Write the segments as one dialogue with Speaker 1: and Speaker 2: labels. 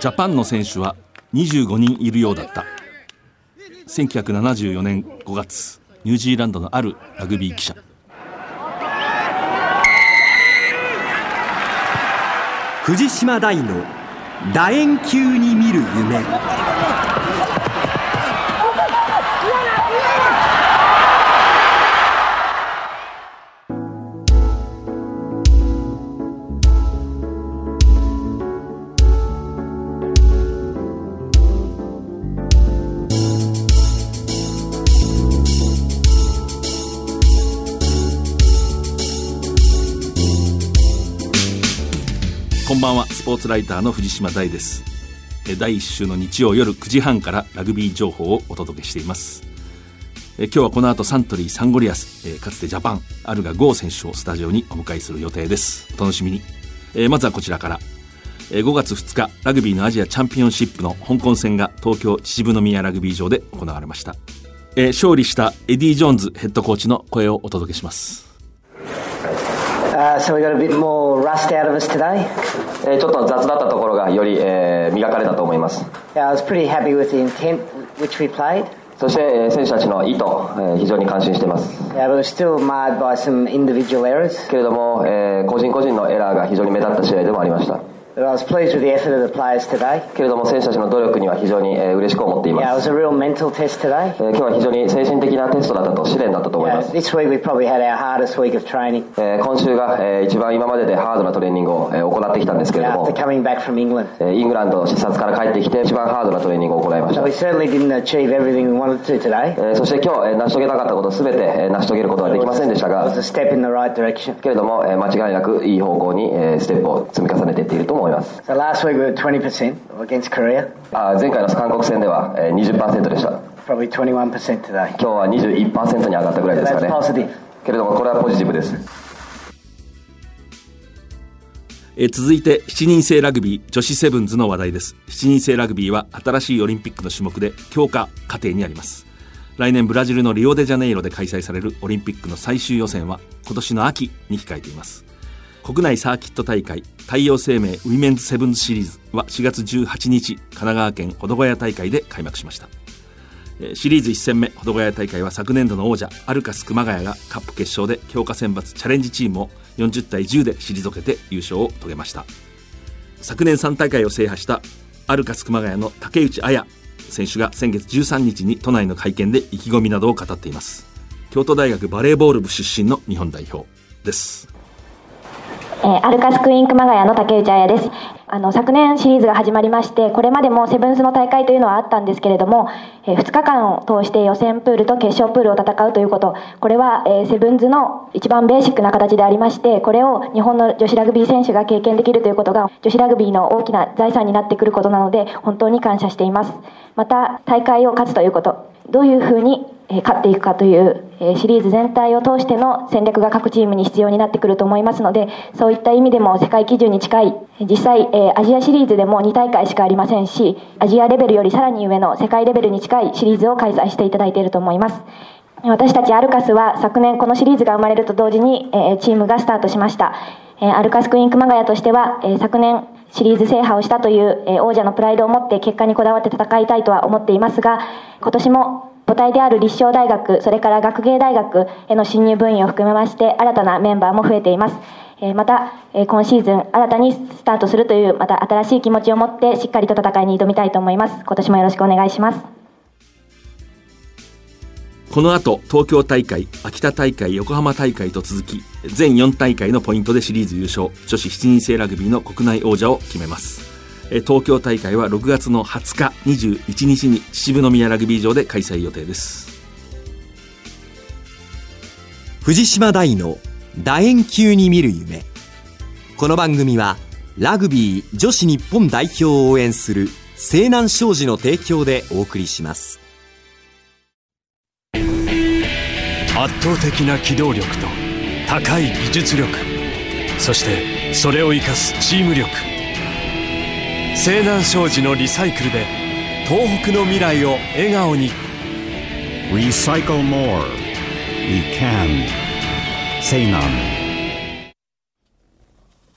Speaker 1: ジャパンの選手は25人いるようだった。1974年5月ニュージーランドのあるラグビー記者。
Speaker 2: 藤島大の楕円球に見る夢。
Speaker 1: ポーツライターの藤島大です。第1週の日曜夜9時半からラグビー情報をお届けしています。今日はこの後サントリーサンゴリアスかつてジャパンアルガゴー選手をスタジオにお迎えする予定です。お楽しみに。まずはこちらから。5月2日ラグビーのアジアチャンピオンシップの香港戦が東京秩父宮ラグビー場で行われました。勝利したエディ・ジョーンズヘッドコーチの声をお届けします。
Speaker 3: Uh, so we got a bit more rust out of us today.
Speaker 4: えーちょっと雑だったところがより、えー磨かれたと思います
Speaker 3: Yeah, I was pretty happy with the intent which we played.
Speaker 4: そして、えー選手たちの意図、えー非常に感心しています
Speaker 3: Yeah, but it was still marred by some individual errors.
Speaker 4: けれども、えー個人個人のエラーが非常に目立った試合でもありましたけれども選手たちの努力には非常に嬉しく思っています。今日は非常に精神的なテストだったと試練だったと思います。今週が一番今まででハードなトレーニングを行ってきたんですけれども。イングランドの視察から帰ってきて一番ハードなトレーニングを行いました。そして今日成し遂げたかったことを全て成し遂げることはできませんでしたが。けれども間違いなくいい方向にステップを積み重ねてっているといます。
Speaker 3: So last week we were 20% against Korea,
Speaker 4: あー前回の韓国戦では、えー20%でした。
Speaker 3: Probably 21% today.
Speaker 4: 今日は21%に上がったぐらいですか
Speaker 3: that's
Speaker 4: ね
Speaker 3: positive.
Speaker 4: けれどもこれはポジティブです。
Speaker 1: えー続いて7人制ラグビー女子セブンズの話題です。7人制ラグビーは新しいオリンピックの種目で強化過程にあります。来年ブラジルのリオデジャネイロで開催されるオリンピックの最終予選は今年の秋に控えています国内サーキット大会太陽生命ウィメンズセブンズシリーズは4月18日神奈川県保土ヶ谷大会で開幕しました。シリーズ1戦目保土ヶ谷大会は昨年度の王者アルカス熊谷がカップ決勝で強化選抜チャレンジチームを40対10で退けて優勝を遂げました。昨年3大会を制覇したアルカス熊谷の竹内彩選手が先月13日に都内の会見で意気込みなどを語っています。京都大学バレーボール部出身の日本代表です。
Speaker 5: えーアルカスクイーン熊谷の竹内彩です。あの、昨年シリーズが始まりまして、これまでもセブンスの大会というのはあったんですけれども、え2日間を通して予選プールと決勝プールを戦うということ、これは、えーセブンズの一番ベーシックな形でありまして、これを日本の女子ラグビー選手が経験できるということが、女子ラグビーの大きな財産になってくることなので、本当に感謝しています。また、大会を勝つということ、どういうふうに勝っていくかという、シリーズ全体を通しての戦略が各チームに必要になってくると思いますので、そういった意味でも世界基準に近い、実際、アジアシリーズでも2大会しかありませんし、アジアレベルよりさらに上の世界レベルに近いシリーズを開催していただいていると思います。私たちアルカスは昨年このシリーズが生まれると同時に、チームがスタートしました。アルカスクイーン熊谷としては、昨年シリーズ制覇をしたという、王者のプライドを持って結果にこだわって戦いたいとは思っていますが、今年も母体である立正大学、それから学芸大学への新入部員を含めまして、新たなメンバーも増えています。また、今シーズン新たにスタートするという、また新しい気持ちを持ってしっかりと戦いに挑みたいと思います。今年もよろしくお願いします。
Speaker 1: この後東京大会秋田大会横浜大会と続き全4大会のポイントでシリーズ優勝女子7人制ラグビーの国内王者を決めます東京大会は6月の20日21日に秩父宮ラグビー場で開催予定です。
Speaker 2: 藤島大の楕円球に見る夢。この番組はラグビー女子日本代表を応援する西南商事の提供でお送りします。
Speaker 6: 圧倒的な機動力と高い技術力。そしてそれを生かすチーム力西南商事のリサイクルで東北の未来を笑顔に
Speaker 7: Recycle more. We can. Say none.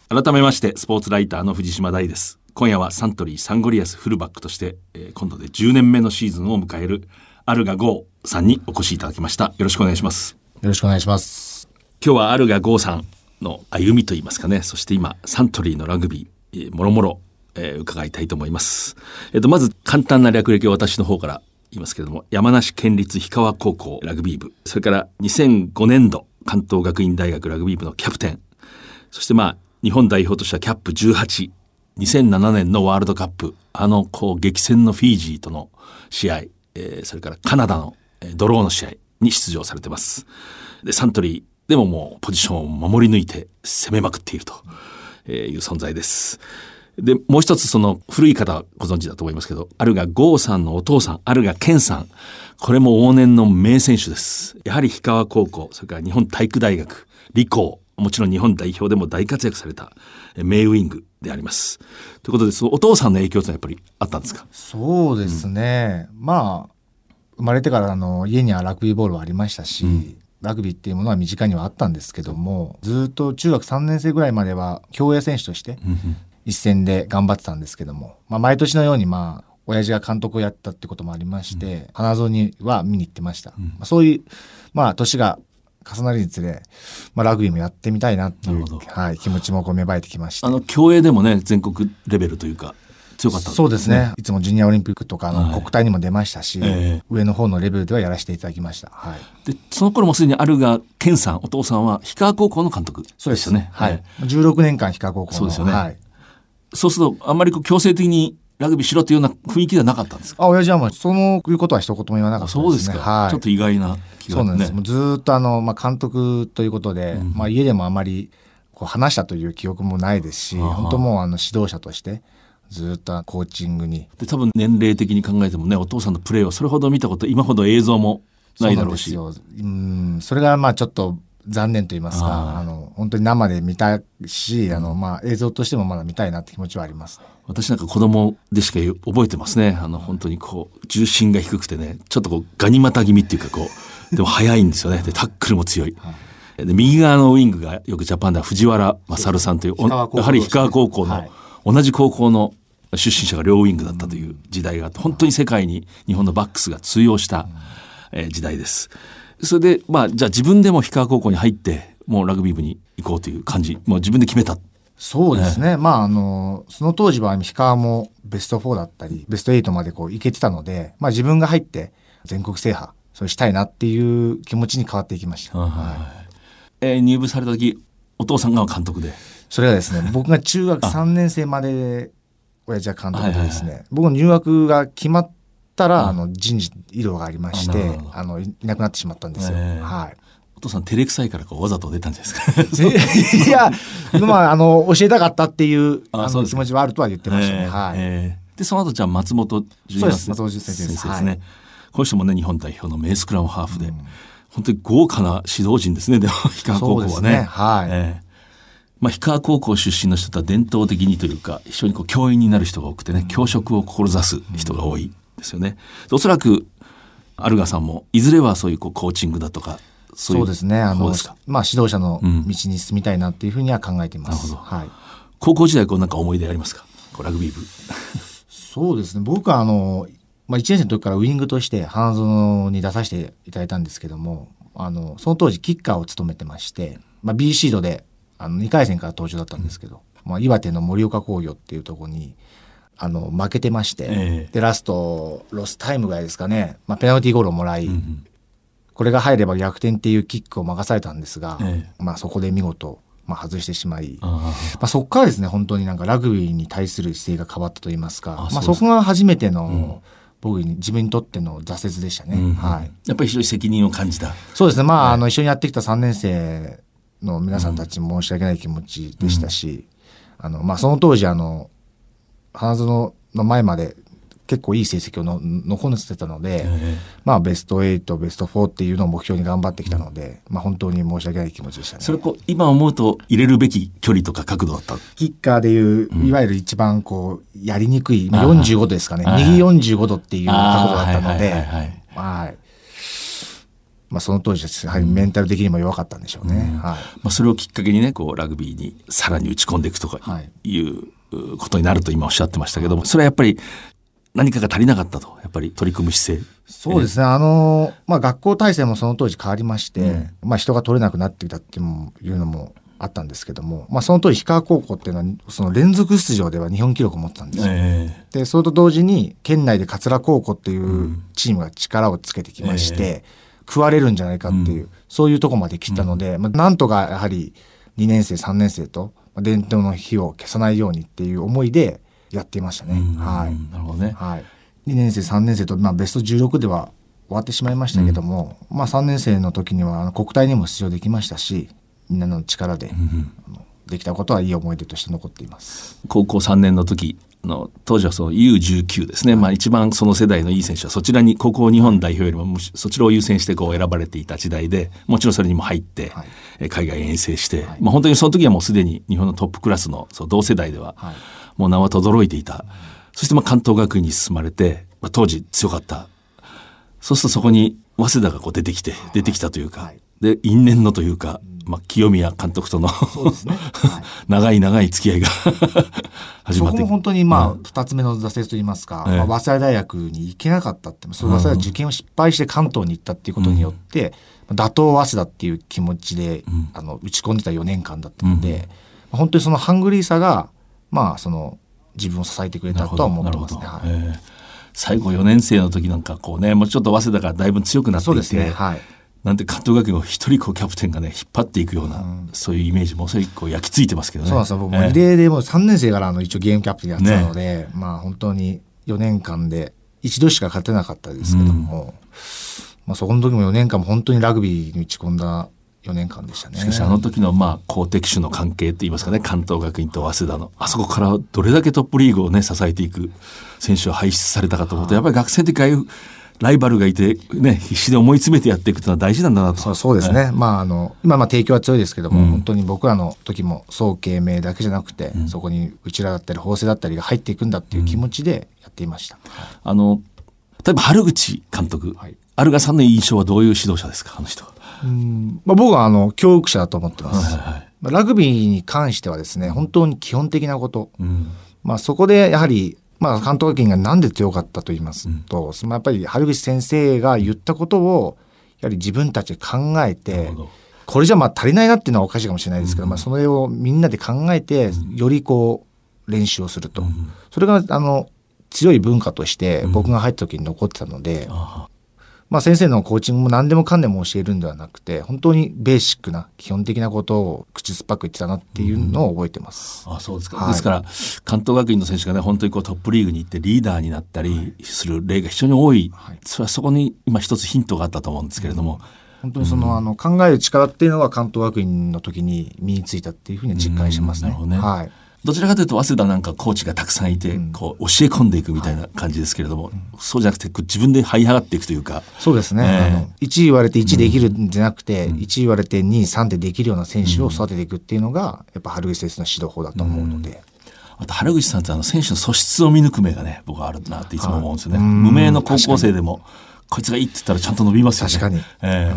Speaker 1: 改めましてスポーツライターの藤島大です今夜はサントリーサンゴリアスフルバックとして、えー今度で10年目のシーズンを迎えるアルガゴーさんにお越しいただきましたよろしくお願いします
Speaker 8: よろしくお願いします。
Speaker 1: 今日はアルガゴーさんの歩みといいますかねそして今サントリーのラグビー、えーもろもろ、えー伺いたいと思います、えっとまず簡単な略歴を私の方から言いますけれども山梨県立氷川高校ラグビー部それから2005年度関東学院大学ラグビー部のキャプテンそしてまあ日本代表としてはキャップ18 2007年のワールドカップあのこう激戦のフィージーとの試合、えーそれからカナダの、えードローの試合に出場されてます。でサントリーでももうポジションを守り抜いて攻めまくっているという存在です。でもう一つその古い方はご存知だと思いますけどあるが郷さんのお父さんあるが健さん。これも往年の名選手です。やはり氷川高校それから日本体育大学理工もちろん日本代表でも大活躍されたえー名ウイングであります。ということで、そのお父さんの影響というのはやっぱりあったんですか？
Speaker 8: そうですね。まあ、生まれてからあの家にはラグビーボールはありましたし、ラグビーっていうものは身近にはあったんですけども、ずっと中学3年生ぐらいまでは競泳選手として一戦で頑張ってたんですけども、まあ毎年のようにまあ、親父が監督をやったってこともありまして、花園には見に行ってました。まあ、そういう、まあ年が重なるにつれ、まあラグビーもやってみたいなっていうはい、気持ちもこう芽生えてきまして
Speaker 1: あ。の、競泳でもね、全国レベルというか、強かったん
Speaker 8: そうですね。いつもジュニアオリンピックとかの
Speaker 1: はい
Speaker 8: 国体にも出ましたし、
Speaker 1: ええ
Speaker 8: 上の方のレベルではやらせていただきました。はい。
Speaker 1: で、その頃もすでにあるが健さん、お父さんは氷川高校の監督
Speaker 8: そうです
Speaker 1: よね。
Speaker 8: はい。16年間、氷川高校の。
Speaker 1: そうですよね
Speaker 8: はい。
Speaker 1: そうすると、あんまりこう強制的にラグビーしろというような雰囲気ではなかったんですか？
Speaker 8: あ、親父はもう、そのいうことは一言も言わなかったですね。
Speaker 1: そうですか、
Speaker 8: はい。
Speaker 1: ちょっと意外な気が
Speaker 8: そうなんです。もうずーっとあの、まあ、監督ということで、まあ、家でもあまりこう話したという記憶もないですし、
Speaker 1: あは
Speaker 8: 本当もうあの指導者として、ずーっとコーチングに。
Speaker 1: で多分年齢的に考えてもねお父さんのプレーをそれほど見たこと今ほど映像もないだろうし
Speaker 8: そうなんですよ。うん、それがまあちょっと残念と言います
Speaker 1: あ
Speaker 8: か、
Speaker 1: ー
Speaker 8: あの、本当に生で見たいし、あの、まあ映像としてもまだ見たいなって気持ちはあります。
Speaker 1: 私なんか子供でしか覚えてますね。あの本当にこう重心が低くてねちょっとこうガニ股気味っていうかこうでも速いんですよね。でタックルも強い。で右側のウイングがよくジャパンでは藤原勝さんというやはり氷川高校の、
Speaker 8: はい。
Speaker 1: 同じ高校の出身者が両ウイングだったという時代があって本当に世界に日本のバックスが通用した、えー時代です。それでまあじゃあ自分でも氷川高校に入ってもうラグビー部に行こうという感じもう自分で決めた。
Speaker 8: そうですね。まああの、その当時は氷川もベスト4だったり、ベスト8までこう行けてたので、まあ自分が入って全国制覇、そうしたいなっていう気持ちに変わっていきました。はい。
Speaker 1: えー入部された時お父さんが監督で。
Speaker 8: それがですね、僕が中学3年生まで親父は監督でですね、僕の入学が決まったら、あの、人事異動がありましてあの、いいなくなってしまったんですよ。はい。
Speaker 1: お父さん照れくさいからこうわざと出たんじゃないですか？
Speaker 8: いや、まあ、あの、教えたかったっていう、あの、
Speaker 1: あそうですか。
Speaker 8: 気持ちはあるとは言ってましたね。
Speaker 1: えー
Speaker 8: はい。
Speaker 1: えーでその後じゃあ松本純也
Speaker 8: 先生です。
Speaker 1: ね、
Speaker 8: はい。
Speaker 1: この人もね日本代表の名スクラムハーフで、本当に豪華な指導陣ですね。でも 氷川高校はね。
Speaker 8: ね。はい。
Speaker 1: えーまあ、氷川高校出身の人とは伝統的にというか非常にこう教員になる人が多くてね教職を志す人が多いですよね。でおそらくアルガさんもいずれはそういうこうコーチングだとかそうい
Speaker 8: そうですね。あの
Speaker 1: 方ですか、
Speaker 8: まあ、指導者の
Speaker 1: うん
Speaker 8: 道に進みたいなっていうふうには考えています。
Speaker 1: なるほど
Speaker 8: はい。
Speaker 1: 高校時代こうなんか思い出ありますか？こうラグビー部。
Speaker 8: そうですね。僕はあの、まあ、1年生の時からウイングとして花園に出させていただいたんですけども、あの、その当時キッカーを務めてまして、まあ、B シードで、あの、2回戦から登場だったんですけど、まあ、岩手の盛岡工業っていうところに、あの、負けてまして、
Speaker 1: ええ。
Speaker 8: で、ラスト、ロスタイムぐらいですかね、まあ、ペナルティーゴールをもらい、
Speaker 1: うん
Speaker 8: これが入れば逆転っていうキックを任されたんですが、
Speaker 1: え
Speaker 8: まあ、そこで見事、まあ、外してしまい、
Speaker 1: あ
Speaker 8: まあ、そこからですね本当になんかラグビーに対する姿勢が変わったといいますかまあ、
Speaker 1: あそ
Speaker 8: こが初めての、僕に自分にとっての挫折でしたね、
Speaker 1: うん
Speaker 8: はい、
Speaker 1: やっぱり非常に責任を感じた。
Speaker 8: そうですね。まあ,、あの一緒にやってきた3年生の皆さんたちに申し訳ない気持ちでしたし、あのまあ、その当時あの花園の前まで結構いい成績をの残せてたので、まあ、ベスト8ベスト4っていうのを目標に頑張ってきたので、まあ、本当に申し訳ない気持ちでしたね。
Speaker 1: それこう今思うと入れるべき距離とか角度だった？
Speaker 8: キッカーでいう、いわゆる一番こう、やりにくい、まあ
Speaker 1: あー
Speaker 8: 45度ですかね。
Speaker 1: はい
Speaker 8: 右45度っていう角度だったので、
Speaker 1: はいはいはい
Speaker 8: はい。まあ、その当時やはりメンタル的にも弱かったんでしょうね。はい
Speaker 1: まあ、それをきっかけにねこうラグビーにさらに打ち込んでいくとか
Speaker 8: はい
Speaker 1: いうことになると今おっしゃってましたけどもそれはやっぱり何かが足りなかったとやっぱり取り組む姿勢。
Speaker 8: そうですね。あの、まあ、学校体制もその当時変わりまして、まあ、人が取れなくなってきたっていうのもあったんですけども、まあ、その当時、氷川高校っていうのは、その連続出場では日本記録を持ってたんですよ。
Speaker 1: え
Speaker 8: で、それと同時に、県内で桂高校っていうチームが力をつけてきまして、食われるんじゃないかっていう、そういうとこまで来たので、まあ、なんとかやはり2年生、3年生と、まあ伝統の火を消さないようにっていう思いでやっていましたね。
Speaker 1: うん
Speaker 8: はい。
Speaker 1: なるほどね
Speaker 8: はい。2年生、3年生と、まあ、ベスト16では終わってしまいましたけども、まあ、3年生の時にはあの国体にも出場できましたし、みんなの力で、あのできたことはいい思い出として残っています。
Speaker 1: 高校3年の時の当時はその U19 ですね、まあ、一番その世代のいい選手はそちらに高校日本代表よりもむしそちらを優先してこう選ばれていた時代でもちろんそれにも入って、
Speaker 8: はい。
Speaker 1: えー海外遠征して、まあ、本当にその時はもうすでに日本のトップクラスのそう同世代では
Speaker 8: はい。
Speaker 1: もう名は轟いていた、そしてまあ関東学院に進まれて、まあ、当時強かった。そうするとそこに早稲田がこう出てきて出てきたというか、
Speaker 8: はい。
Speaker 1: で因縁のというか、まあ、清宮監督との
Speaker 8: ね。はい。
Speaker 1: 長い長い付き合いが 始まって。
Speaker 8: そこも本当にまあ二つ目の挫折といいますか、
Speaker 1: ええ。
Speaker 8: まあ、早稲田大学に行けなかったってその早稲田受験を失敗して関東に行ったっていうことによって、打倒早稲田っていう気持ちで、
Speaker 1: ん。
Speaker 8: あの打ち込んでた4年間だったので、本当にそのハングリーさがまあその自分を支えてくれたとは思ってますね。
Speaker 1: 最後4年生の時なんかこうねもうちょっと早稲田がだいぶ強くなっていて。
Speaker 8: ね。はい。
Speaker 1: なんて関東学院を一人こうキャプテンがね引っ張っていくような、そういうイメージもそれこう焼き付いてますけどね。
Speaker 8: そうですよ。僕も
Speaker 1: ええ
Speaker 8: リレーでもう3年生からあの一応ゲームキャプテンやってたので、まあ本当に4年間で一度しか勝てなかったですけども、まあそこの時も4年間も本当にラグビーに打ち込んだ4年間でしたね。
Speaker 1: しかしあの時のまあ好敵手の関係って言いますかね関東学院と早稲田のあそこからどれだけトップリーグをね支えていく選手を輩出されたかと思うとやっぱり学生の時ああいうライバルがいてね必死で思い詰めてやっていくというのは大事なんだなと。
Speaker 8: そうですね。まああの、今まあ提供は強いですけども、
Speaker 1: うん。
Speaker 8: 本当に僕らの時も総慶明だけじゃなくて、そこにうちらだったり法政だったりが入っていくんだっていう気持ちでやっていました。
Speaker 1: あの例えば春口監督、
Speaker 8: はい。
Speaker 1: アルガさんの印象はどういう指導者ですかあの人は？
Speaker 8: うん。まあ、僕はあの教育者だと思ってます、
Speaker 1: はいはい。
Speaker 8: まあラグビーに関してはですね本当に基本的なこと、
Speaker 1: うん。
Speaker 8: まあ、そこでやはり、まあ、関東学院がなんで強かったと言いますと、そのやっぱり春口先生が言ったことをやはり自分たちで考えてこれじゃまあ足りないなっていうのはおかしいかもしれないですけど、まあ、それをみんなで考えてよりこう練習をすると、それがあの強い文化として僕が入った時に残ってたので、
Speaker 1: あ
Speaker 8: まあ、先生のコーチングも何でもかんでも教えるんではなくて本当にベーシックな基本的なことを口酸っぱく言ってたなっていうのを覚えてます。
Speaker 1: あそうですか、
Speaker 8: はい。
Speaker 1: ですから関東学院の選手がね本当にこうトップリーグに行ってリーダーになったりする例が非常に多い、
Speaker 8: はい。
Speaker 1: それはそこに今一つヒントがあったと思うんですけれども、
Speaker 8: 本当にその、あの考える力っていうのは関東学院の時に身についたっていうふうに実感してますね。
Speaker 1: うん。なるほどね。
Speaker 8: はい。
Speaker 1: どちらかというと早稲田なんかコーチがたくさんいて、
Speaker 8: うん。
Speaker 1: こう教え込んでいくみたいな感じですけれども、そうじゃなくて自分で這い上がっていくというか。
Speaker 8: そうですね。
Speaker 1: ええ。
Speaker 8: あの1言われて1できるんじゃなくて、1言われて2、3でできるような選手を育てていくっていうのが、やっぱ春口先生の指導法だと思うので。
Speaker 1: あと原口さんってあの選手の素質を見抜く目がね僕はあるなっていつも思うんですよね、無名の高校生でもこいつがいいって言ったらちゃんと伸びますよね。
Speaker 8: 確かに。
Speaker 1: え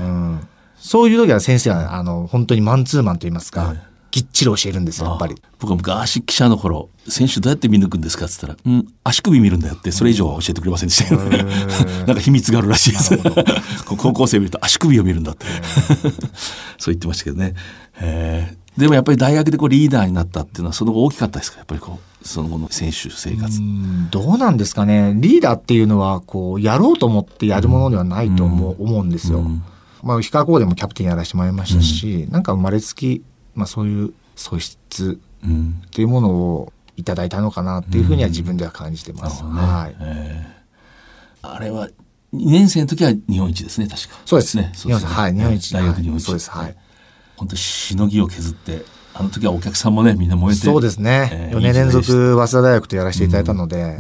Speaker 8: そういう時は先生は、あの、本当にマンツーマンといいますか、きっちり教えるんですよ、やっぱり。
Speaker 1: あ僕は昔記者の頃選手どうやって見抜くんですか？って言ったら「うん足首見るんだよ」ってそれ以上は教えてくれませんでしたけどねなんか秘密があるらしいです。高校生見ると足首を見るんだって。そう言ってましたけどね、えー。でもやっぱり大学でこうリーダーになったっていうのはその後大きかったですか？やっぱりこうその後の選手生活、
Speaker 8: うんどうなんですかね。リーダーっていうのは、こう、やろうと思ってやるものではないと思う,、思うんですよ。
Speaker 1: うん。
Speaker 8: まあ、氷川高でもキャプテンやらせてもらいましたし、なんか生まれつき、まあ、そういう素質
Speaker 1: うん。
Speaker 8: っていうものをいただいたのかなっていうふうには自分では感じてます。
Speaker 1: なるほどね。
Speaker 8: はい。
Speaker 1: えー。あれは2年生の時は日本一ですね確か。
Speaker 8: そうです。
Speaker 1: ね
Speaker 8: 日本一。はい日本一。
Speaker 1: 大学日本一、
Speaker 8: はいそうです。はい。
Speaker 1: 本当にしのぎを削ってあの時はお客さんもねみんな燃えて。
Speaker 8: そうですね。
Speaker 1: えー
Speaker 8: 4年連続早稲田大学とやらせていただいたので、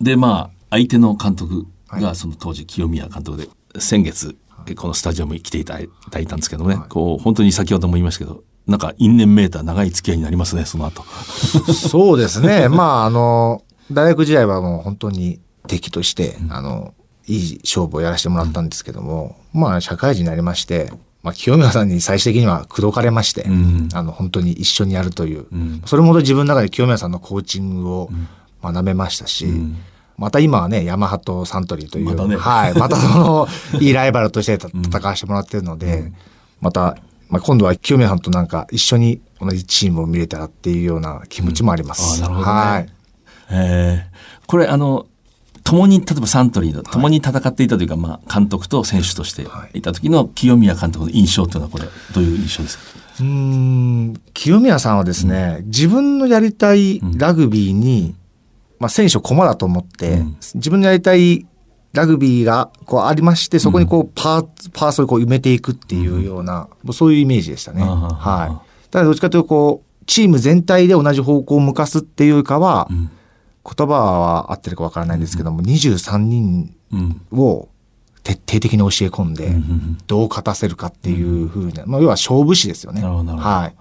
Speaker 1: でまあ相手の監督
Speaker 8: はい。
Speaker 1: がその当時清宮監督で先月このスタジアムに来ていただいたんですけどもね、こう本当に先ほども言いましたけどなんか因縁メーター長い付き合いになりますねその後。
Speaker 8: そうですね。まあ、あの、大学時代はもう本当に敵として、あの、いい勝負をやらせてもらったんですけども、まあ社会人になりまして、まあ清宮さんに最終的には口説かれまして、
Speaker 1: ん。
Speaker 8: あの本当に一緒にやるという、
Speaker 1: ん。
Speaker 8: それも自分の中で清宮さんのコーチングを学べましたし、また今はね、ヤマハとサントリーという、
Speaker 1: またね。
Speaker 8: はい、またその、いいライバルとして戦わせてもらってるので、また、まあ、今度は清宮さんとなんか一緒に同じチームを見れたらっていうような気持ちもあります。
Speaker 1: うん。あなるほどね。
Speaker 8: はい。
Speaker 1: えー。これあの共に例えばサントリーの共に戦っていたというか、まあ、監督と選手としていた時の清宮監督の印象というのはこれどういう印象ですか？
Speaker 8: うーん清宮さんはですね、自分のやりたいラグビーに、まあ、選手を駒だと思って、
Speaker 1: うん。
Speaker 8: 自分のやりたいラグビーがこうありまして、そこにこうパーツ、パーソをこう埋めていくっていうような、もうそういうイメージでしたね。
Speaker 1: あは
Speaker 8: い。ただどっちかというとこう、チーム全体で同じ方向を向かすっていうかは、
Speaker 1: ん
Speaker 8: 言葉は合ってるかわからないんですけども、23人
Speaker 1: うん。
Speaker 8: を徹底的に教え込んで、どう勝たせるかっていうふうな、まあ、要は勝負師ですよね。はい。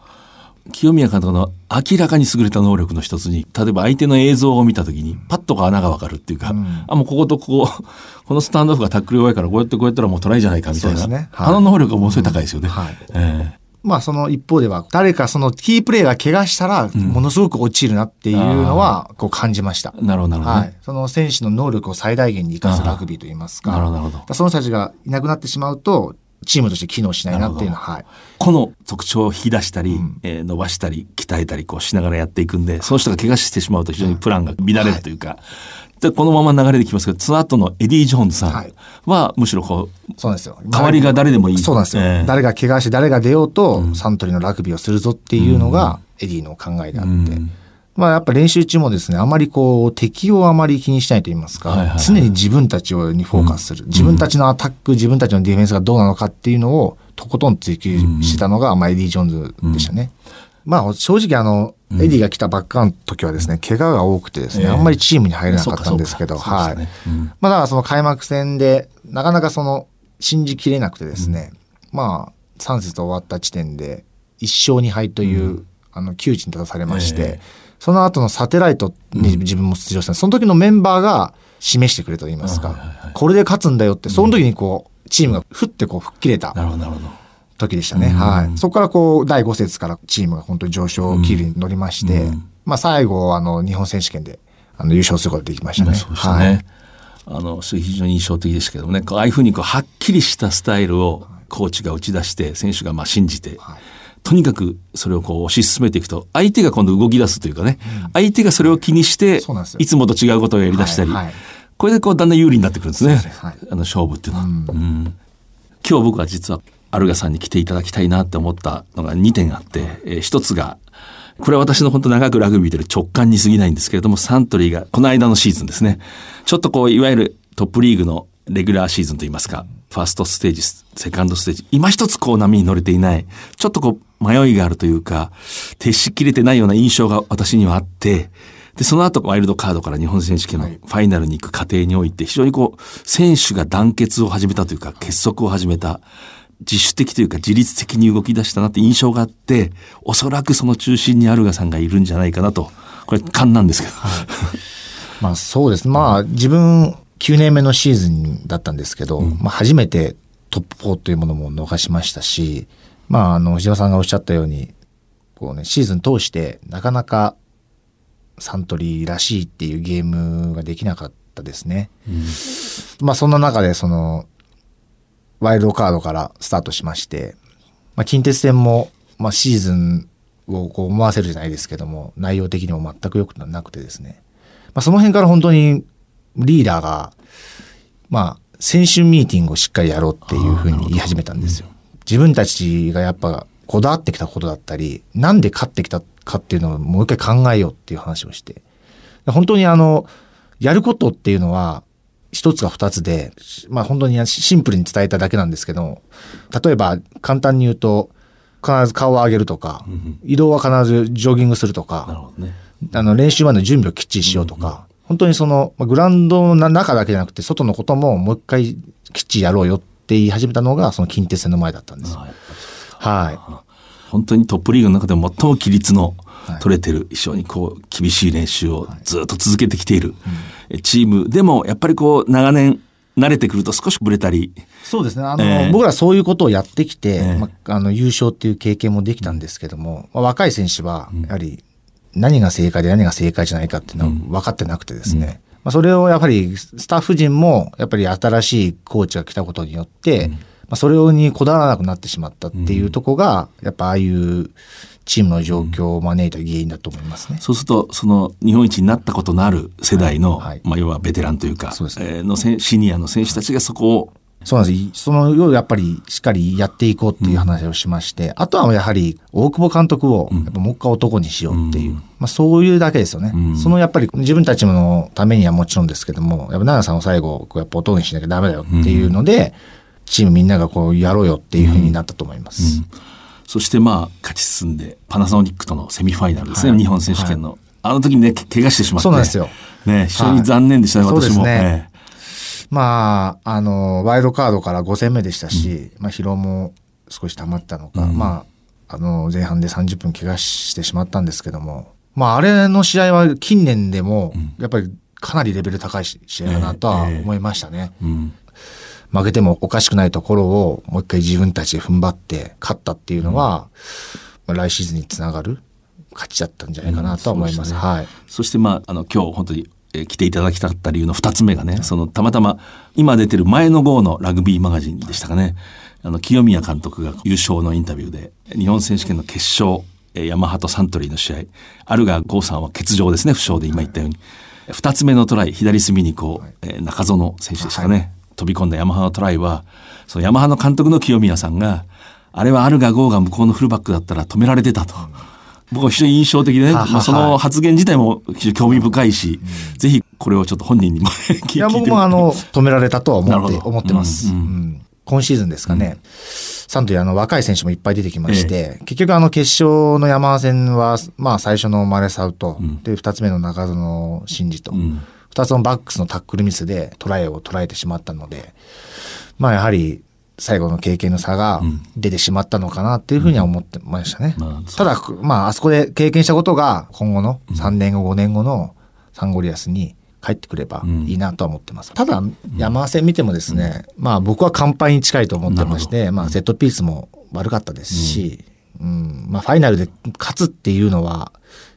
Speaker 1: 清宮監督の明らかに優れた能力の一つに例えば相手の映像を見た時にパッとこう穴がわかるっていうか、
Speaker 8: ん
Speaker 1: あもうこことここ このスタンドオフがタックル弱いからこうやってこうやったらもうトライじゃないかみたいな、
Speaker 8: ねはい
Speaker 1: あの能力がものすごい高いですよね。
Speaker 8: はい
Speaker 1: え
Speaker 8: まあその一方では、誰かそのキープレーが怪我したら、ものすごく落ちるなっていうのは、こう感じました。
Speaker 1: えなるほどなるほどね。
Speaker 8: はい。その選手の能力を最大限に生かすラグビーといいますか。
Speaker 1: なるほどなるほど
Speaker 8: その人たちがいなくなってしまうと、チームとして機能しないなっていうのは、はい。
Speaker 1: 個の特徴を引き出したり、えー伸ばしたり鍛えたりこうしながらやっていくんでその人が怪我してしまうと非常にプランが乱れるというか、でこのまま流れできますけどその後のエディ・ジョーンズさん
Speaker 8: はい。
Speaker 1: はむしろこう
Speaker 8: そうなんですよ。
Speaker 1: 代わりが誰でもいい。
Speaker 8: そうなんですよ。
Speaker 1: ええ
Speaker 8: 誰が怪我して誰が出ようと、サントリーのラグビーをするぞっていうのが、エディの考えであって。まあやっぱ練習中もですね、あまりこう、敵をあまり気にしないと言いますか、
Speaker 1: はいはいはい。
Speaker 8: 常に自分たちをにフォーカスする、自分たちのアタック、自分たちのディフェンスがどうなのかっていうのを、とことん追求してたのが、まあエディ・ジョーンズでしたね。まあ正直あの、エディが来たばっかの時はですね、怪我が多くてですね、
Speaker 1: ええ。
Speaker 8: あんまりチームに入れなかったんですけど、はい。
Speaker 1: ね。うん。
Speaker 8: まあだからその開幕戦で、なかなかその、信じきれなくてですね、まあ、3節終わった時点で、1勝2敗という、あの、窮地に立たされまして、
Speaker 1: ええ
Speaker 8: その後のサテライトに自分も出場した、その時のメンバーが示してくれたと言いますか、これで勝つんだよって、その時にこう、チームがふってこう吹っ切れた
Speaker 1: なるほどなるほど。
Speaker 8: 時でしたね。はい。そこからこう、第5節からチームが本当に上昇気流に乗りまして、まあ最後、あの、日本選手権で、あの、優勝することができましたね。
Speaker 1: そうでしたね。あの、それ非常に印象的でしたけどもね、ああいうふうにこうはっきりしたスタイルをコーチが打ち出して、選手がまあ信じて、とにかくそれをこう推し進めていくと、相手が今度動き出すというかね、相手がそれを気にしていつもと違うことをやり出したり、
Speaker 8: はいはい。
Speaker 1: これでこうだんだん有利になってくるんですね、
Speaker 8: はい。
Speaker 1: あの勝負っていうのは。うん。今日僕は実はアルガさんに来ていただきたいなって思ったのが2点あって、えー一つが、これは私の本当長くラグビー見てる直感に過ぎないんですけれども、サントリーがこの間のシーズンですね、ちょっとこう、いわゆるトップリーグのレギュラーシーズンといいますか、ファーストステージ、セカンドステージ、今一つこう波に乗れていない、ちょっとこう迷いがあるというか、徹しきれてないような印象が私にはあって、で、その後ワイルドカードから日本選手権のファイナルに行く過程において、非常にこう、選手が団結を始めたというか、結束を始めた、自主的というか自律的に動き出したなって印象があって、おそらくその中心にアルガさんがいるんじゃないかなと、これ勘なんですけど。
Speaker 8: まあそうです。まあ自分9年目のシーズンだったんですけど、まあ初めてトップ4というものも逃しましたし、まああの藤原さんがおっしゃったように、こうね、シーズン通してなかなかサントリーらしいっていうゲームができなかったですね。まあそんな中でその、ワイルドカードからスタートしまして、まあ近鉄戦も、まあシーズンをこう思わせるじゃないですけども、内容的にも全く良くなくてですね。まあ、その辺から本当にリーダーが、まあ、選手ミーティングをしっかりやろうっていうふうに言い始めたんですよ。自分たちがやっぱこだわってきたことだったり、なんで勝ってきたかっていうのをもう一回考えようっていう話をして。本当にあの、やることっていうのは、一つか二つで、まあ本当にシンプルに伝えただけなんですけど、例えば簡単に言うと、必ず顔を上げるとか、移動は必ずジョギングするとか、
Speaker 1: ね。
Speaker 8: あの練習前の準備をきっちりしようとか、本当にその、まあグラウンドの中だけじゃなくて、外のことももう一回きっちりやろうよって言い始めたのが、その近鉄戦の前だったんです。は
Speaker 1: 本当にトップリーグの中でも最も規律の取れてる、非常にこう厳しい練習をずっと続けてきているチームでもやっぱりこう長年慣れてくると少しブレたり。
Speaker 8: そうですね。あの、
Speaker 1: えー
Speaker 8: 僕らそういうことをやってきて、
Speaker 1: ええ。
Speaker 8: まあ、あの、優勝っていう経験もできたんですけども、まあ、若い選手は、やはり、何が正解で何が正解じゃないかっていうのは分かってなくてですね、まあ、それをやっぱり、スタッフ陣も、やっぱり新しいコーチが来たことによって、まあ、それにこだわらなくなってしまったっていうところが、やっぱああいうチームの状況を招いた原因だと思いますね。
Speaker 1: そうすると、その日本一になったことのある世代の、
Speaker 8: はいはい。
Speaker 1: まあ、要はベテランというか、
Speaker 8: ね。
Speaker 1: えーのシニアの選手たちがそこを、
Speaker 8: そうなんです。そのようやっぱりしっかりやっていこうっていう話をしまして、あとはやはり大久保監督をやっぱもう一回男にしようっていう、まあそういうだけですよね。
Speaker 1: うん
Speaker 8: そのやっぱり自分たちのためにはもちろんですけども、やっぱ奈良さんを最後こうやっぱ男にしなきゃダメだよっていうので、チームみんながこうやろうよっていうふうになったと思います。
Speaker 1: そしてまあ、勝ち進んで、パナソニックとのセミファイナルですね、
Speaker 8: はい
Speaker 1: 日本選手権の。あの時にね、け怪我してしまって。
Speaker 8: そうなんですよ。
Speaker 1: ね、非常に残念でしたね、
Speaker 8: はい
Speaker 1: 私も。
Speaker 8: そうですね
Speaker 1: え
Speaker 8: まあ、あの、ワイルドカードから5戦目でしたし、まあ疲労も少し溜まったのか、
Speaker 1: うん。
Speaker 8: まあ、あの、前半で30分怪我してしまったんですけども、まあ、あれの試合は近年でも、やっぱりかなりレベル高いし試合だなとは思いましたね。負けてもおかしくないところをもう一回自分たちで踏ん張って勝ったっていうのは、まあ来シーズンにつながる勝ちだったんじゃないかなとは思います。
Speaker 1: うん。
Speaker 8: はい。
Speaker 1: そしてまあ、あの、今日本当に、えー来ていただきたかった理由の二つ目がね、その、たまたま、今出てる前の号のラグビーマガジンでしたかね、あの、清宮監督が優勝のインタビューで、日本選手権の決勝、えーヤマハとサントリーの試合、あるが郷さんは欠場ですね、負傷で今言ったように。二つ目のトライ、左隅にこう、えー中園選手でしたかね、飛び込んだヤマハのトライは、そのヤマハの監督の清宮さんが、あれはあるが郷が向こうのフルバックだったら止められてたと。僕は非常に印象的でね、
Speaker 8: ははは
Speaker 1: まあ、その発言自体も非常に興味深いし、ぜひこれをちょっと本人にも 聞い
Speaker 8: い。や、
Speaker 1: て
Speaker 8: 僕もあの、止められたとは思って、思ってます。
Speaker 1: うん。うん。
Speaker 8: うん。今シーズンですかね。サントリーあの若い選手もいっぱい出てきまして、結局あの決勝の山戦は、まあ最初のマレサウと、
Speaker 1: ん。
Speaker 8: で、二つ目の中園真司と、
Speaker 1: ん。
Speaker 8: 二つのバックスのタックルミスでトライを捉えてしまったので、まあやはり最後の経験の差が出てしまったのかなっていうふうには思ってましたね。
Speaker 1: まあ
Speaker 8: ただ、まああそこで経験したことが今後の3年後5年後のサンゴリアスに帰ってくればいいなとは思ってます。ただ、山戦見てもですね、まあ僕は完敗に近いと思ってまして、まあセットピースも悪かったですし、うん、まあファイナルで勝つっていうのは、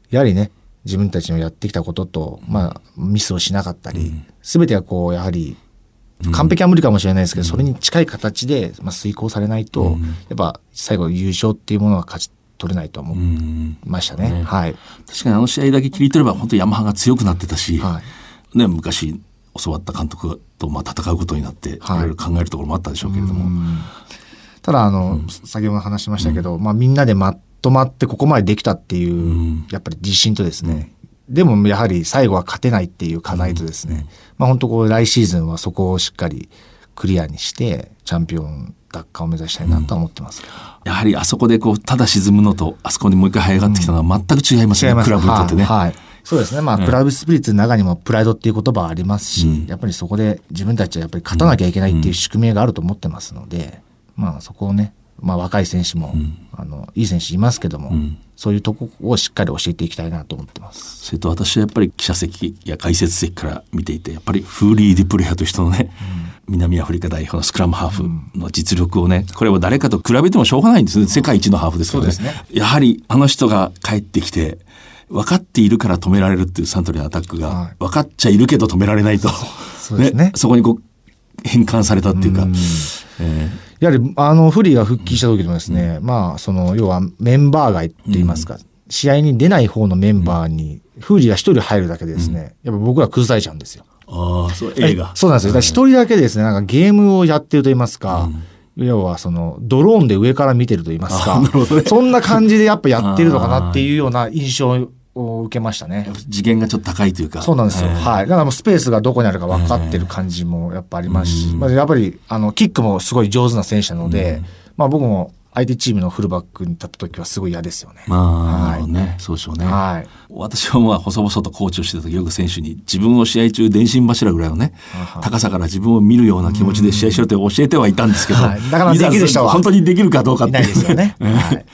Speaker 8: やはりね、自分たちのやってきたことと、まあミスをしなかったり、すべてがこう、やはり、完璧は無理かもしれないですけど、それに近い形で、まあ、遂行されないと、やっぱ最後優勝っていうものは勝ち取れないと思いましたね。はい。
Speaker 1: 確かにあの試合だけ切り取れば本当にヤマハが強くなってたし、
Speaker 8: は
Speaker 1: ね、昔教わった監督とまあ戦うことになって、
Speaker 8: はい。
Speaker 1: いろいろ考えるところもあったでしょうけれども、
Speaker 8: ただ、あの、先ほど話しましたけど、まあみんなでまとまってここまでできたっていう、やっぱり自信とですね、でもやはり最後は勝てないっていう課題とですね、まあ本当こう来シーズンはそこをしっかりクリアにして、チャンピオン奪還を目指したいなとは思ってますけど。
Speaker 1: やはりあそこでこうただ沈むのとあそこにもう一回這い上がってきたのは全く違いますね、
Speaker 8: 違います。
Speaker 1: クラブにとってね。
Speaker 8: はいはい。そうですね。まあ、クラブスピリッツの中にもプライドっていう言葉はありますし、やっぱりそこで自分たちはやっぱり勝たなきゃいけないっていう宿命があると思ってますので、まあそこをね、まあ若い選手も、あの、いい選手いますけども、そういうとこをしっかり教えていきたいなと思ってます。
Speaker 1: それと私はやっぱり記者席や解説席から見ていてやっぱりフーリー・デュプレハという人のね、南アフリカ代表のスクラムハーフの実力をねこれは誰かと比べてもしょうがないんですね。世界一のハーフですからね。
Speaker 8: ね。
Speaker 1: やはりあの人が帰ってきて分かっているから止められるっていうサントリーのアタックが、
Speaker 8: はい。
Speaker 1: 分かっちゃいるけど止められないと。
Speaker 8: そうですね。
Speaker 1: そこにこう変換されたっていうか、え
Speaker 8: やはり、あの、フリーが復帰した時でもですね、まあ、その、要はメンバー外って言いますか、試合に出ない方のメンバーに、フーリーが一人入るだけでですね、やっぱ僕ら崩されちゃうんですよ。
Speaker 1: ーああそう映画。
Speaker 8: そうなんですよ。一人だけですね、なんかゲームをやってると言いますか、要はその、ドローンで上から見てると言いますか、そんな感じでやっぱやってるのかなっていうような印象を受けましたね。
Speaker 1: 次元がちょっと高いというか
Speaker 8: そうなんですよ。
Speaker 1: えー
Speaker 8: はい。だからもうスペースがどこにあるか分かってる感じもやっぱありますし、まあ、やっぱり、あの、キックもすごい上手な選手なので、まあ僕も相手チームのフルバックに立った時はすごい嫌ですよね。
Speaker 1: まあ、
Speaker 8: はい
Speaker 1: ね、そうでしょうね。
Speaker 8: はい
Speaker 1: 私はまあ、細々とコーチをしてた時、よく選手に、自分を試合中、電信柱ぐらいのね、高さから自分を見るような気持ちで試合しろって教えてはいたんですけど、
Speaker 8: はいだからできる人は
Speaker 1: 本当にできるかどうかって
Speaker 8: いないですよね。
Speaker 1: え え
Speaker 8: はい。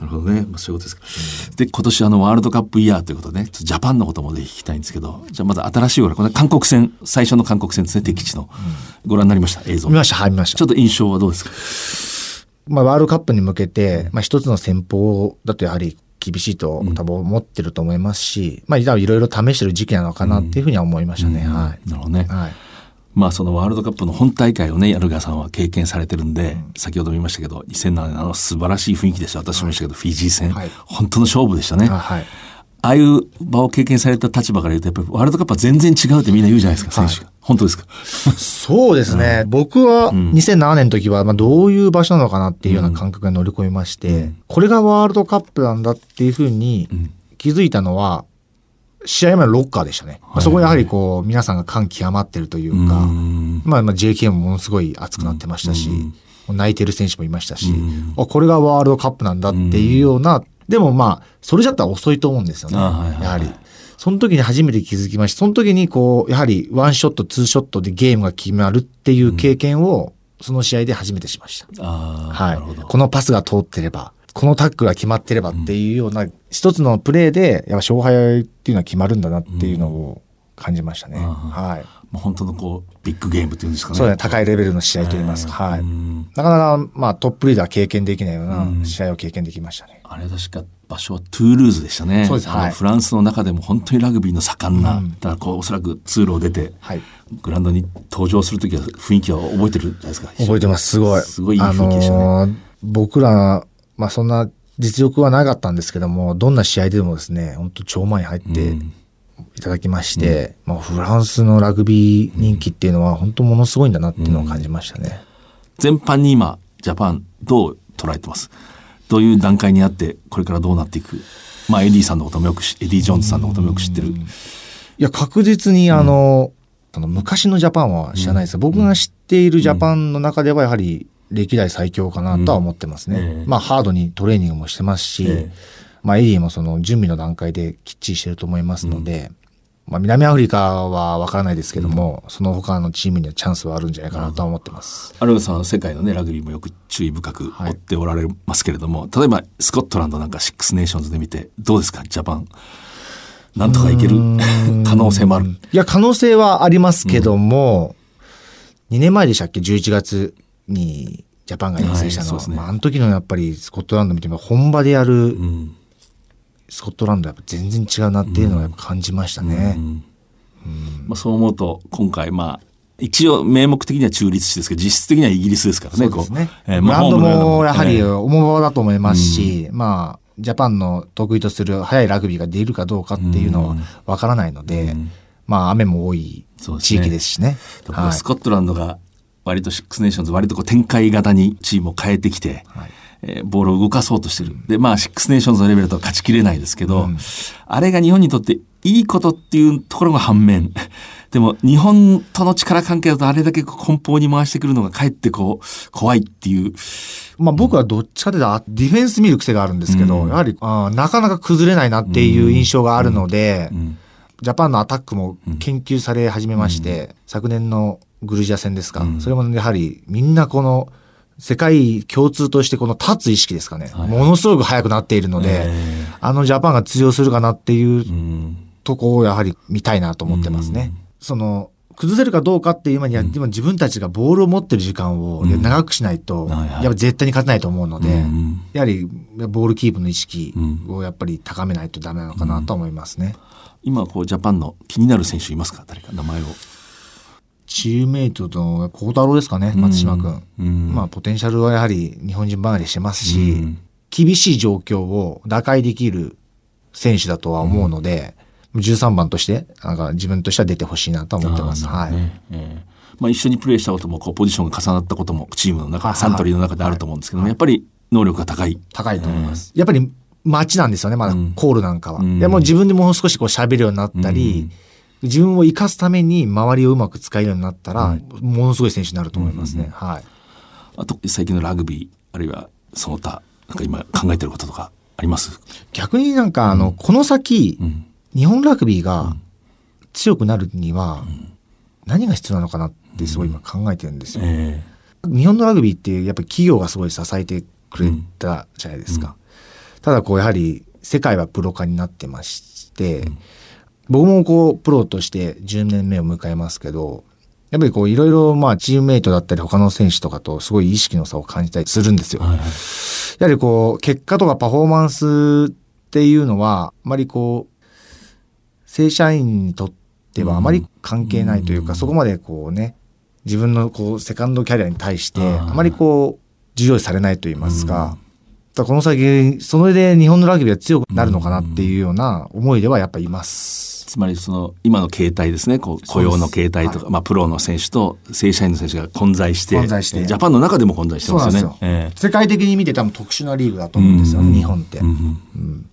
Speaker 1: なるほどね。まあ、そういうことですか。で、今年あのワールドカップイヤーということでね、ジャパンのこともぜひ聞きたいんですけど、じゃあまず新しいこれ、これ韓国戦、最初の韓国戦ですね、敵地の。ご覧になりました、映像。
Speaker 8: 見ました、はい、見ました。
Speaker 1: ちょっと印象はどうですか？
Speaker 8: まあ、ワールドカップに向けて、まあ、一つの戦法だとやはり厳しいと多分思ってると思いますし、まあ、いろいろ試してる時期なのかなっていうふうには思いましたね。はい。
Speaker 1: なるほどね。
Speaker 8: はい。
Speaker 1: まあそのワールドカップの本大会をね、ヤルガさんは経験されてるんで、先ほども言いましたけど、2007年あの素晴らしい雰囲気でした。私も言いましたけど、フィジー戦、
Speaker 8: はい
Speaker 1: 本当の勝負でしたね。
Speaker 8: あはい。
Speaker 1: ああいう場を経験された立場から言うと、やっぱりワールドカップは全然違うってみんな言うじゃないですか、選手が。本当ですか？
Speaker 8: そうですね。僕は2007年の時は、まあ、どういう場所なのかなっていうような感覚が乗り込みまして、これがワールドカップなんだっていうふうに気づいたのは、試合前のロッカーでしたね。まあそこでやはりこう、皆さんが感極まってるというか、まあ、まあ JK もものすごい熱くなってましたし、泣いてる選手もいましたし、あこれがワールドカップなんだっていうような、でもまあ、それじゃったら遅いと思うんですよね。やはり。その時に初めて気づきました。その時にこう、やはりワンショット、ツーショットでゲームが決まるっていう経験を、その試合で初めてしました。は。い。このパスが通ってれば、このタックが決まってればっていうような、一つのプレーで、やっぱ勝敗っていうのは決まるんだなっていうのを感じましたね。はい。
Speaker 1: もう本当のこう、ビッグゲームっていうんですかね。
Speaker 8: そうだね、高いレベルの試合といいますか。はい。
Speaker 1: うん
Speaker 8: なかなか、まあ、トップリーグじゃ経験できないような試合を経験できましたね。
Speaker 1: あれ確か場所はトゥールーズでしたね。
Speaker 8: そうですはい
Speaker 1: フランスの中でも本当にラグビーの盛んな、だからこうおそらく通路を出て、
Speaker 8: はい。
Speaker 1: グラウンドに登場するときは雰囲気は覚えてるじゃないですか。
Speaker 8: 覚えてます、すごい。
Speaker 1: すごいいい雰囲気でしたね。
Speaker 8: あのー僕ら、まあそんな実力はなかったんですけども、どんな試合でもですね、本当超満員入っていただきまして、まあフランスのラグビー人気っていうのは本当ものすごいんだなっていうのを感じましたね。
Speaker 1: 全般に今、ジャパンどう捉えてます？どういう段階にあって、これからどうなっていく？まあ、エディさんのこともよくし、エディ・ジョーンズさんのこともよく知ってる。
Speaker 8: いや、確実にあの、その昔のジャパンは知らないです、僕が知っているジャパンの中ではやはり歴代最強かなとは思ってますね。
Speaker 1: ええ。
Speaker 8: まあ、ハードにトレーニングもしてますし、
Speaker 1: ええ。
Speaker 8: まあ、エディもその準備の段階できっちりしてると思いますので、まあ、南アフリカは分からないですけども、その他のチームにはチャンスはあるんじゃないかなとは思ってます。
Speaker 1: 有賀さんは世界のね、ラグビーもよく注意深く追っておられますけれども、例えばスコットランドなんかシックスネーションズで見て、どうですか、ジャパン。なんとかいける？可能性もある。
Speaker 8: いや、可能性はありますけども、2年前でしたっけ ?11 月にジャパンが遠征したのは、
Speaker 1: はいね。
Speaker 8: まあ、あの時のやっぱりスコットランド見ても本場でやる
Speaker 1: うん。
Speaker 8: スコットランドはやっぱ全然違うなっていうのはやっぱ感じましたね。
Speaker 1: うん。まあ、そう思うと、今回、まあ、一応名目的には中立地ですけど、実質的にはイギリスですからね、
Speaker 8: そうですね。
Speaker 1: えー
Speaker 8: ブランドもやはり
Speaker 1: ええ
Speaker 8: 重場だと思いますし、まあ、ジャパンの得意とする速いラグビーが出るかどうかっていうのはわからないので、まあ雨も多い地域ですしね。
Speaker 1: だから
Speaker 8: はい。
Speaker 1: スコットランドが割とシックスネーションズ割とこう展開型にチームを変えてきて、
Speaker 8: はい。
Speaker 1: えーボールを動かそうとしてる。で、まあ、シックスネーションズのレベルとは勝ちきれないですけど、あれが日本にとっていいことっていうところが反面、でも日本との力関係だとあれだけこう奔放に回してくるのがかえってこう、怖いっていう。
Speaker 8: まあ僕はどっちかというとあディフェンス見る癖があるんですけど、やはりあーなかなか崩れないなっていう印象があるので、ジャパンのアタックも研究され始めまして、昨年のグルジア戦ですか、それもやはりみんなこの世界共通としてこの立つ意識ですかね、ものすごく速くなっているので、あのジャパンが通用するかなっていうとこをやはり見たいなと思ってますね。その崩せるかどうかっていう前には、でも自分たちがボールを持ってる時間を長くしないと、
Speaker 1: はいはい。
Speaker 8: やっぱ絶対に勝てないと思うので、
Speaker 1: うん
Speaker 8: やはりボールキープの意識をやっぱり高めないとダメなのかなと思いますね。
Speaker 1: 今、こう、ジャパンの気になる選手いますか？誰か？名前を。
Speaker 8: チームメイトの孝太郎ですかね、松島君。
Speaker 1: うん
Speaker 8: まあ、ポテンシャルはやはり日本人離れしてますし、
Speaker 1: うん
Speaker 8: 厳しい状況を打開できる選手だとは思うので、13番として、なんか自分としては出てほしいなとは思ってます。はい。
Speaker 1: ねええまあ、一緒にプレーしたこともこうポジションが重なったこともチームの中、サントリーの中であると思うんですけども、やっぱり能力が高い。
Speaker 8: 高いと思います。やっぱり街なんですよね、まだコールなんかは。
Speaker 1: ん
Speaker 8: でもう自分でもう少しこう喋るようになったり、自分を生かすために周りをうまく使えるようになったら、ものすごい選手になると思いますね。はい。
Speaker 1: あと、最近のラグビー、あるいはその他、なんか今考えてることとかあります？
Speaker 8: 逆になんか、あの、この先、
Speaker 1: ん。
Speaker 8: 日本ラグビーが強くなるには、何が必要なのかなってすごい今考えてるんですよ。
Speaker 1: え
Speaker 8: 日本のラグビーってやっぱり企業がすごい支えてくれたじゃないですか。ただこうやはり世界はプロ化になってまして、僕もこうプロとして10年目を迎えますけど、やっぱりこういろいろまあチームメイトだったり他の選手とかとすごい意識の差を感じたりするんですよ。
Speaker 1: はいはい。
Speaker 8: やはりこう結果とかパフォーマンスっていうのはあまりこう正社員にとってはあまり関係ないというか、そこまでこうね自分のこうセカンドキャリアに対して
Speaker 1: あ
Speaker 8: まりこう重要視されないと言いますか、だからこの先それで日本のラグビーは強くなるのかなっていうような思いではやっぱいます。
Speaker 1: つまりその今の形態ですね。こう雇用の形態とか、まあ、プロの選手と正社員の選手が混在して
Speaker 8: 混在して。
Speaker 1: ジャパンの中でも混在してますよね。え
Speaker 8: 世界的に見て多分特殊なリーグだと思うんですよね、
Speaker 1: うん
Speaker 8: 日本って。
Speaker 1: えうん。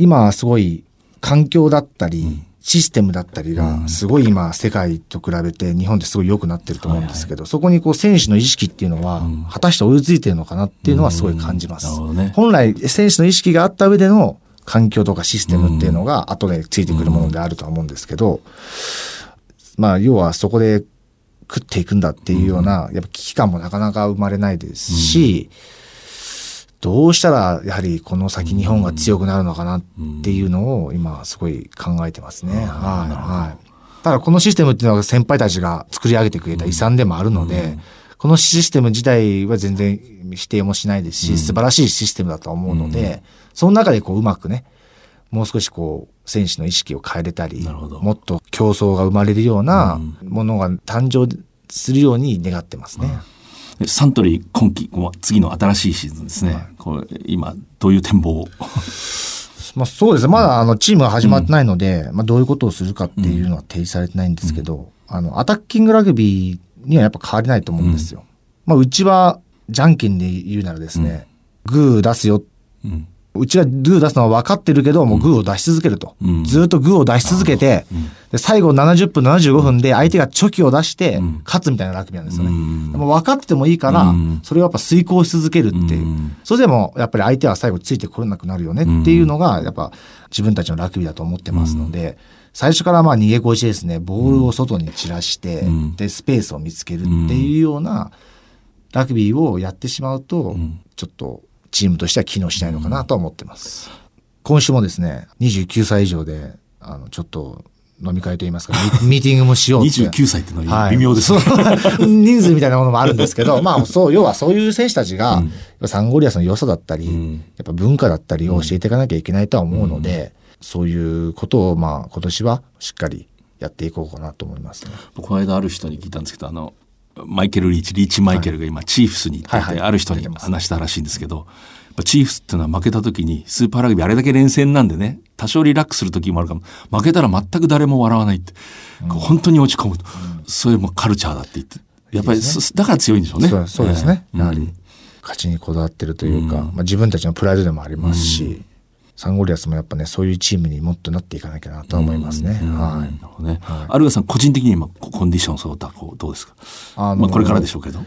Speaker 8: 今はすごい環境だったり、システムだったりが、すごい今、世界と比べて日本ってすごい良くなってると思うんですけど、そこにこう選手の意識っていうのは、果たして追いついてるのかなっていうのはすごい感じます。本来、選手の意識があった上での環境とかシステムっていうのが後でついてくるものであるとは思うんですけど、まあ、要はそこで食っていくんだっていうような、やっぱ危機感もなかなか生まれないですし、どうしたらやはりこの先日本が強くなるのかなっていうのを今すごい考えてますね。はい、はい。ただこのシステムっていうのは先輩たちが作り上げてくれた遺産でもあるので、このシステム自体は全然否定もしないですし、素晴らしいシステムだと思うので、その中でこううまくね、もう少しこう選手の意識を変えれたり、もっと競争が生まれるようなものが誕生するように願ってますね。
Speaker 1: でサントリー今季次の新しいシーズンですね、これ今どういう展望を？
Speaker 8: まあそうですね。まだあのチームが始まってないので、まあどういうことをするかっていうのは提示されてないんですけど、あの、アタッキングラグビーにはやっぱ変わりないと思うんですよ。まあうちは、じゃんけんで言うならですね、グー出すよ。
Speaker 1: うん
Speaker 8: うちがグー出すのは分かってるけど、もうグーを出し続けると。
Speaker 1: うん。
Speaker 8: ずっとグーを出し続けて、で最後70分、75分で相手がチョキを出して、勝つみたいなラグビーなんですよね。
Speaker 1: うん。
Speaker 8: でも分かっててもいいから、
Speaker 1: うん。
Speaker 8: それをやっぱ遂行し続けるっていう。
Speaker 1: うん。
Speaker 8: それでもやっぱり相手は最後ついてこれなくなるよねっていうのが、やっぱ自分たちのラグビーだと思ってますので、最初からまあ逃げ腰ですね、ボールを外に散らして、
Speaker 1: ん。
Speaker 8: で、スペースを見つけるっていうようなラグビーをやってしまうと、ちょっとチームとしては機能しないのかなとは思ってます。今週もですね、29歳以上で、あの、ちょっと飲み会といいますか、ミ ミーティングもしようって。
Speaker 1: 29歳ってのは微妙ですね、
Speaker 8: そう。人数みたいなものもあるんですけど、まあ、そう、要はそういう選手たちが、やっぱサンゴリアスの良さだったり、
Speaker 1: ん。
Speaker 8: やっぱ文化だったりを教えていかなきゃいけないとは思うので、そういうことを、まあ、今年はしっかりやっていこうかなと思いますね。
Speaker 1: この間ある人に聞いたんですけどあのマイケル・リーチリーチ・マイケルが今チーフスに行っていて、
Speaker 8: はいはい。
Speaker 1: ある人に話したらしいんですけど、チーフスっていうのは負けた時にスーパーラグビーあれだけ連戦なんでね多少リラックスする時もあるかも。負けたら全く誰も笑わないって、こう本当に落ち込むと、そういうもうカルチャーだって言って。やっぱりそだから強いんでしょうね。
Speaker 8: そうですね。
Speaker 1: ええ。
Speaker 8: やはり、勝ちにこだわってるというか、まあ、自分たちのプライドでもありますし、サンゴリアスもやっぱね、そういうチームにもっとなっていかなきゃなとは思いますね。はい。
Speaker 1: なるほどね。アルガさん個人的に今ココンディションそうだこうどうですか？
Speaker 8: あの
Speaker 1: まあこれからでしょうけど。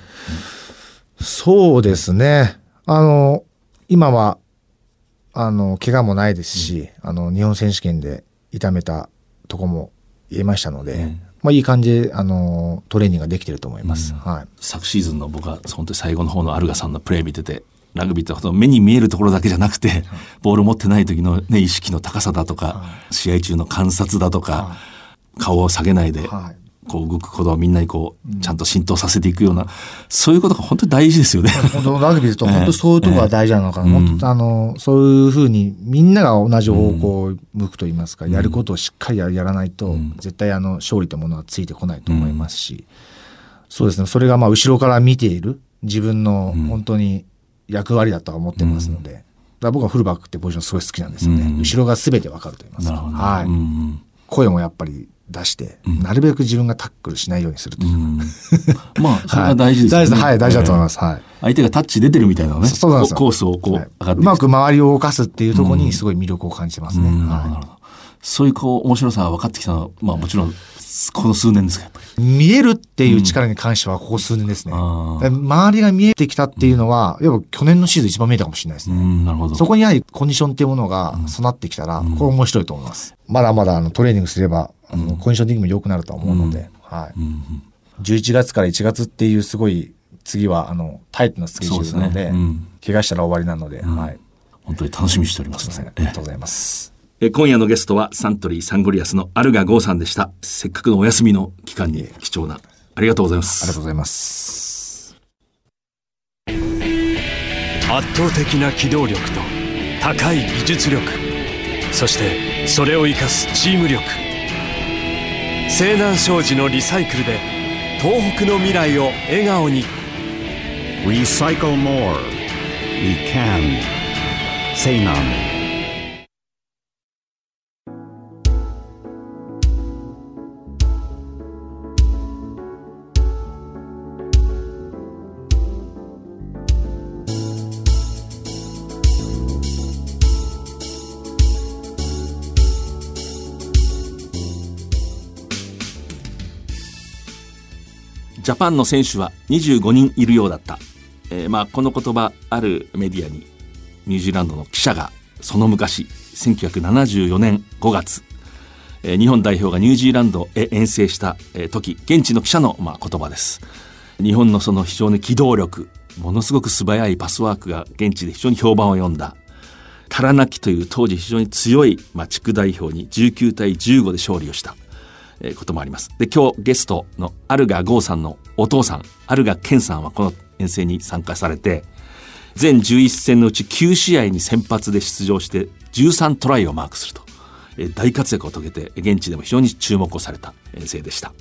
Speaker 8: そうですね。あの、今は、あの、怪我もないですし、あの、日本選手権で痛めたとこも言えましたので、まあいい感じで、あの、トレーニングができてると思います。はい。
Speaker 1: 昨シーズンの僕は本当に最後の方のアルガさんのプレー見ててラグビーってほと目に見えるところだけじゃなくて、ボール持ってない時の、ね、意識の高さだとか、試合中の観察だとか、顔を下げないで、
Speaker 8: はい。
Speaker 1: こう動くことをみんなにこうちゃんと浸透させていくような、そういうことが本当に大事ですよね。
Speaker 8: 本当ラグビーだと本当 そういうところが大事なのかな。
Speaker 1: ええ。
Speaker 8: 本当あの、そういうふうにみんなが同じ方向を向くと言いますか、やることをしっかりややらないと、絶対あの、勝利というものはついてこないと思いますし、そうですね、それがまあ後ろから見ている自分の本当に役割だとは思ってますので、だから僕はフルバックってポジションすごい好きなんですよね。
Speaker 1: うん
Speaker 8: 後ろが全てわかると言いますか。はい、
Speaker 1: うんうん
Speaker 8: 声もやっぱり出して、なるべく自分がタックルしないようにするという。
Speaker 1: うんまあ それは大事ですよね。
Speaker 8: はい大事はい、大事だと思います。はい。
Speaker 1: 相手がタッチ出てるみたいなのね。
Speaker 8: そうなんですよ
Speaker 1: コースをこう、
Speaker 8: はい
Speaker 1: 上がって
Speaker 8: うまく周りを動かすっていうところにすごい魅力を感じてますね。は
Speaker 1: るほどそういうこう面白さが分かってきたのは、まあもちろんこの数年ですかやっぱり。
Speaker 8: い、見えるっていう力に関してはここ数年ですね。
Speaker 1: あー
Speaker 8: だから周りが見えてきたっていうのは、やっぱ去年のシーズン一番見えたかもしれないですね。
Speaker 1: うんなるほど。
Speaker 8: そこにやはりコンディションっていうものが備ってきたら、これ面白いと思います。まだまだあのトレーニングすれば、あのコンディション的にも良くなるとは思うので、はい。11月から1月っていうすごい、次はあのタイトなスケジュールなので、
Speaker 1: ねうん
Speaker 8: 怪我したら終わりなので、はい。
Speaker 1: 本当に楽しみにしております、
Speaker 8: ありがとうございます。
Speaker 1: え今夜のゲストはサントリーサンゴリアスのアルガゴーさんでした。せっかくのお休みの期間に貴重な。ありがとうございます。
Speaker 8: ありがとうございます。
Speaker 6: 圧倒的な機動力と高い技術力そしてそれを生かすチーム力西南商事のリサイクルで東北の未来を笑顔に
Speaker 7: Recycle more. We can. Say none.
Speaker 1: ャパンの選手は25人いるようだった。えーまあ、この言葉、あるメディアに、ニュージーランドの記者が、その昔、1974年5月、えー日本代表がニュージーランドへ遠征した、えー時、現地の記者の、まあ、言葉です。日本のその非常に機動力、ものすごく素早いパスワークが現地で非常に評判を呼んだ。タラナキという当時非常に強い、まあ、地区代表に19対15で勝利をした。えこともあります。で、今日ゲストのアルガゴーさんのお父さん、アルガケンさんはこの遠征に参加されて、全11戦のうち9試合に先発で出場して13トライをマークすると、え大活躍を遂げて、現地でも非常に注目をされた遠征でした。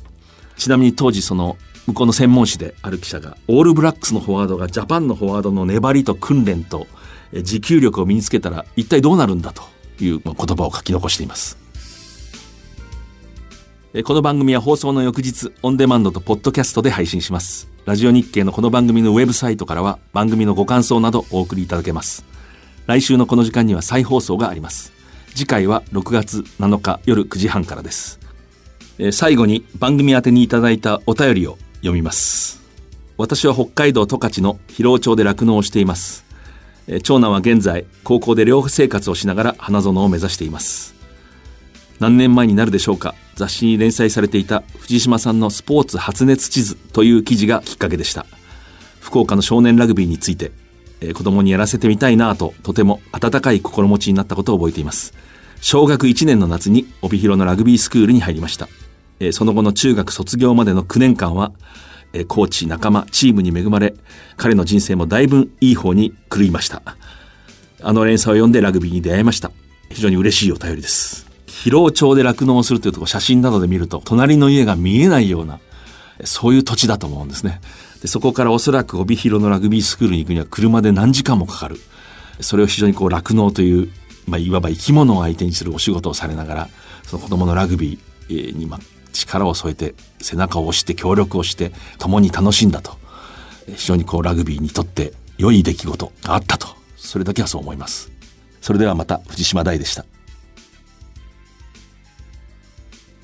Speaker 1: ちなみに当時その向こうの専門誌である記者が、オールブラックスのフォワードがジャパンのフォワードの粘りと訓練と持久力を身につけたら一体どうなるんだという言葉を書き残しています。この番組は放送の翌日、オンデマンドとポッドキャストで配信します。ラジオ日経のこの番組のウェブサイトからは番組のご感想などお送りいただけます。来週のこの時間には再放送があります。次回は6月7日夜9時半からです。最後に番組宛てにいただいたお便りを読みます。私は北海道十勝の広尾町で酪農をしています。長男は現在高校で寮生活をしながら花園を目指しています。何年前になるでしょうか？雑誌に連載されていた藤島さんのスポーツ発熱地図という記事がきっかけでした。福岡の少年ラグビーについて、えー子供にやらせてみたいなぁととても温かい心持ちになったことを覚えています。小学1年の夏に帯広のラグビースクールに入りました、えーその後の中学卒業までの9年間は、えーコーチ仲間チームに恵まれ彼の人生もだいぶいい方に狂いました。あの連載を読んでラグビーに出会いました。非常に嬉しいお便りです。広尾町で酪農をするというところ写真などで見ると、隣の家が見えないような、そういう土地だと思うんですね。でそこからおそらく帯広のラグビースクールに行くには車で何時間もかかる。それを非常にこう酪農という、まあ、いわば生き物を相手にするお仕事をされながら、その子供のラグビーにま力を添えて、背中を押して協力をして、共に楽しんだと。非常にこうラグビーにとって良い出来事があったと。それだけはそう思います。それではまた藤島大でした。